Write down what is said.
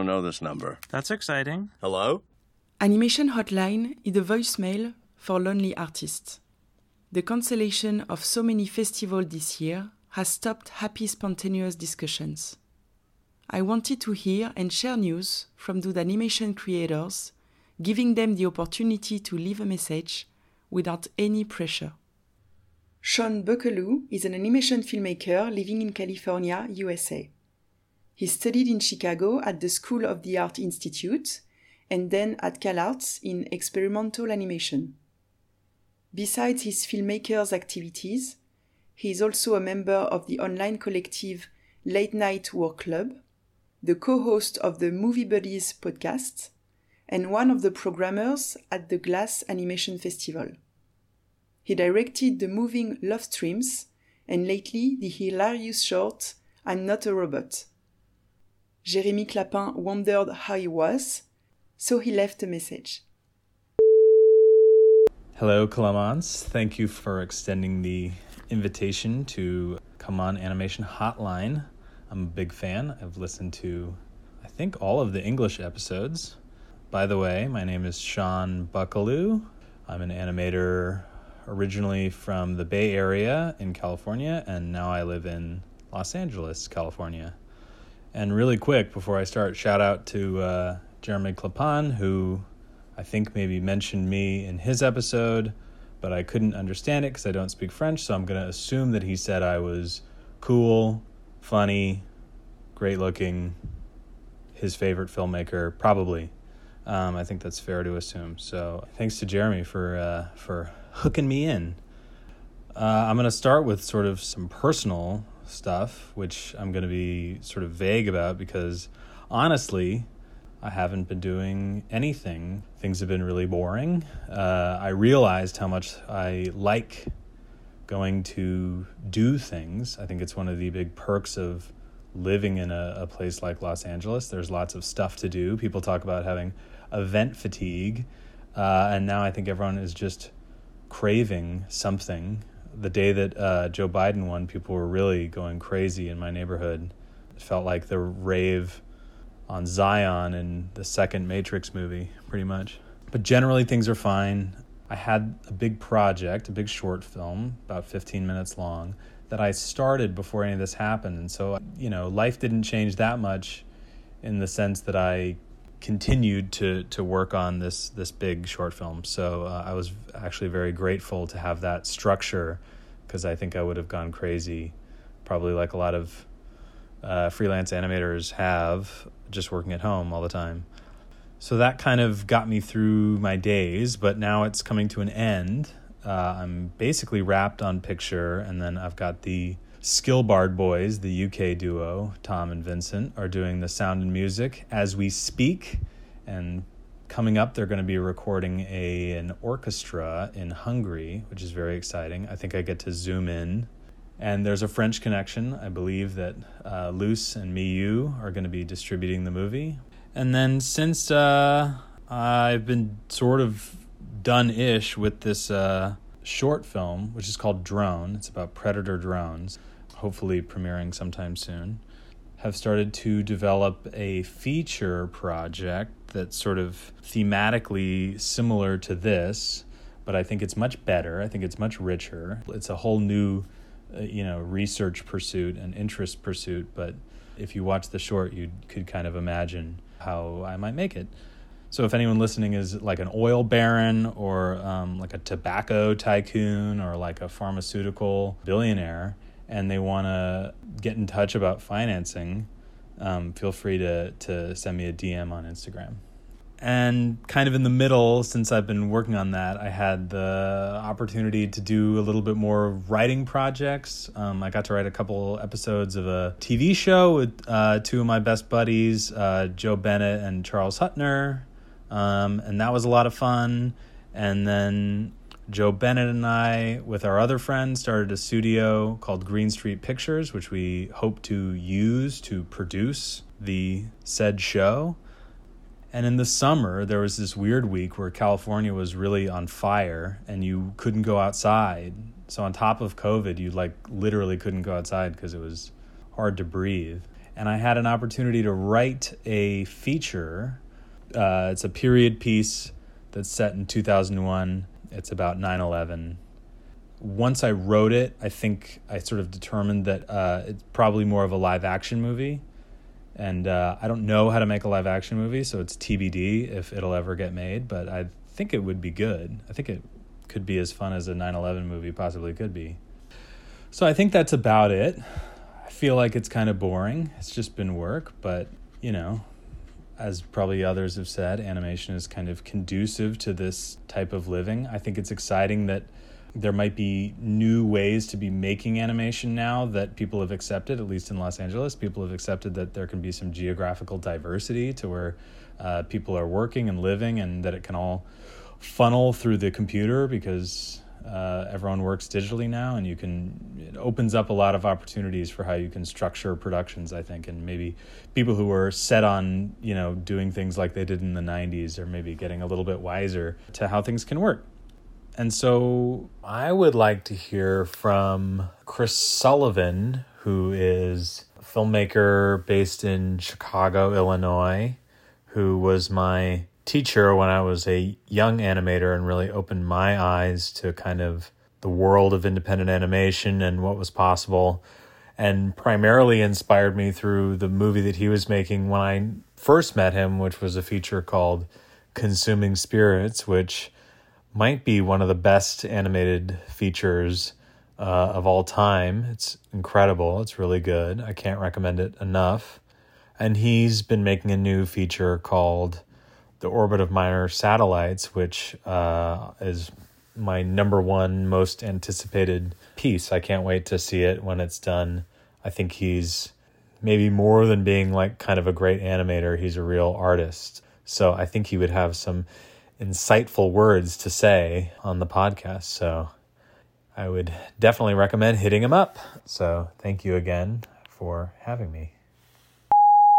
don't know this number. That's exciting. Hello? Animation Hotline is a voicemail for lonely artists. The cancellation of so many festivals this year has stopped happy spontaneous discussions. I wanted to hear and share news from those animation creators, giving them the opportunity to leave a message without any pressure. Sean Buckelew is an animation filmmaker living in California, USA. He studied in Chicago at the School of the Art Institute and then at CalArts in experimental animation. Besides his filmmaker's activities, he is also a member of the online collective Late Night Work Club, the co host of the Movie Buddies podcast, and one of the programmers at the GLAS Animation Festival. He directed the moving Love Streams and lately the hilarious short I'm Not a Robot. Jérémy Clapin wondered how he was, so he left a message. Hello, Clemence. Thank you for extending the invitation to come on Animation Hotline. I'm a big fan. I've listened to, I think, all of the English episodes. By the way, my name is Sean Buckelew. I'm an animator originally from the Bay Area in California, and now I live in Los Angeles, California. And really quick, before I start, shout out to uh, Jeremy Clapin, who I think maybe mentioned me in his episode, but I couldn't understand it because I don't speak French. So I'm going to assume that he said I was cool, funny, great looking, his favorite filmmaker, probably. Um, I think that's fair to assume. So thanks to Jeremy for uh, for hooking me in. Uh, I'm going to start with sort of some personal stuff, which I'm going to be sort of vague about because honestly, I haven't been doing anything. Things have been really boring. Uh, I realized how much I like going to do things. I think it's one of the big perks of living in a, a place like Los Angeles. There's lots of stuff to do. People talk about having event fatigue. Uh, and now I think everyone is just craving something. The day that uh, Joe Biden won, people were really going crazy in my neighborhood. It felt like the rave on Zion in the second Matrix movie, pretty much. But generally, things are fine. I had a big project, a big short film, about 15 minutes long, that I started before any of this happened. And so, you know, life didn't change that much in the sense that I continued to to work on this this big short film. So uh, I was actually very grateful to have that structure because I think I would have gone crazy, probably like a lot of uh, freelance animators have just working at home all the time. So that kind of got me through my days, but now it's coming to an end. Uh, I'm basically wrapped on picture, and then I've got the Skillbard Boys, the UK duo, Tom and Vincent, are doing the sound and music as we speak. And coming up, they're going to be recording a an orchestra in Hungary, which is very exciting. I think I get to zoom in and there's a French connection. I believe that uh, Luce and Miyu are going to be distributing the movie. And then since uh, I've been sort of done ish with this uh, short film, which is called Drone, it's about predator drones, hopefully premiering sometime soon, have started to develop a feature project that's sort of thematically similar to this, but I think it's much better. I think it's much richer. It's a whole new uh, you know research pursuit and interest pursuit but if you watch the short you could kind of imagine how i might make it so if anyone listening is like an oil baron or um, like a tobacco tycoon or like a pharmaceutical billionaire and they want to get in touch about financing um, feel free to, to send me a dm on instagram. And kind of in the middle since i've been working on that i had the opportunity to do a little bit more writing projects. Um, i got to write a couple episodes of a tv show with uh, two of my best buddies uh, joe bennett and charles huettner um, and that was a lot of fun and then joe bennett and i with our other friends started a studio called green street pictures which we hope to use to produce the said show and in the summer, there was this weird week where California was really on fire and you couldn't go outside. So, on top of COVID, you like literally couldn't go outside because it was hard to breathe. and I had an opportunity to write a feature. Uh, it's a period piece that's set in 2001. It's about 9 11. Once I wrote it, I think I sort of determined that uh, it's probably more of a live action movie. And uh, I don't know how to make a live action movie, so it's TBD if it'll ever get made, but I think it would be good. I think it could be as fun as a 9 11 movie possibly could be. So I think that's about it. I feel like it's kind of boring. It's just been work, but you know, as probably others have said, animation is kind of conducive to this type of living. I think it's exciting that there might be new ways to be making animation now that people have accepted, at least in Los Angeles. People have accepted that there can be some geographical diversity to where uh, people are working and living, and that it can all funnel through the computer because uh, everyone works digitally now, and you can it opens up a lot of opportunities for how you can structure productions. I think, and maybe people who are set on you know doing things like they did in the '90s are maybe getting a little bit wiser to how things can work. And so, I would like to hear from Chris Sullivan, who is a filmmaker based in Chicago, Illinois, who was my teacher when I was a young animator and really opened my eyes to kind of the world of independent animation and what was possible and primarily inspired me through the movie that he was making when I first met him, which was a feature called Consuming Spirits, which might be one of the best animated features uh, of all time. It's incredible. It's really good. I can't recommend it enough. And he's been making a new feature called the orbit of minor satellites, which uh, is my number one most anticipated piece. I can't wait to see it when it's done. I think he's maybe more than being like kind of a great animator, he's a real artist. So I think he would have some insightful words to say on the podcast. So I would definitely recommend hitting him up. So thank you again for having me.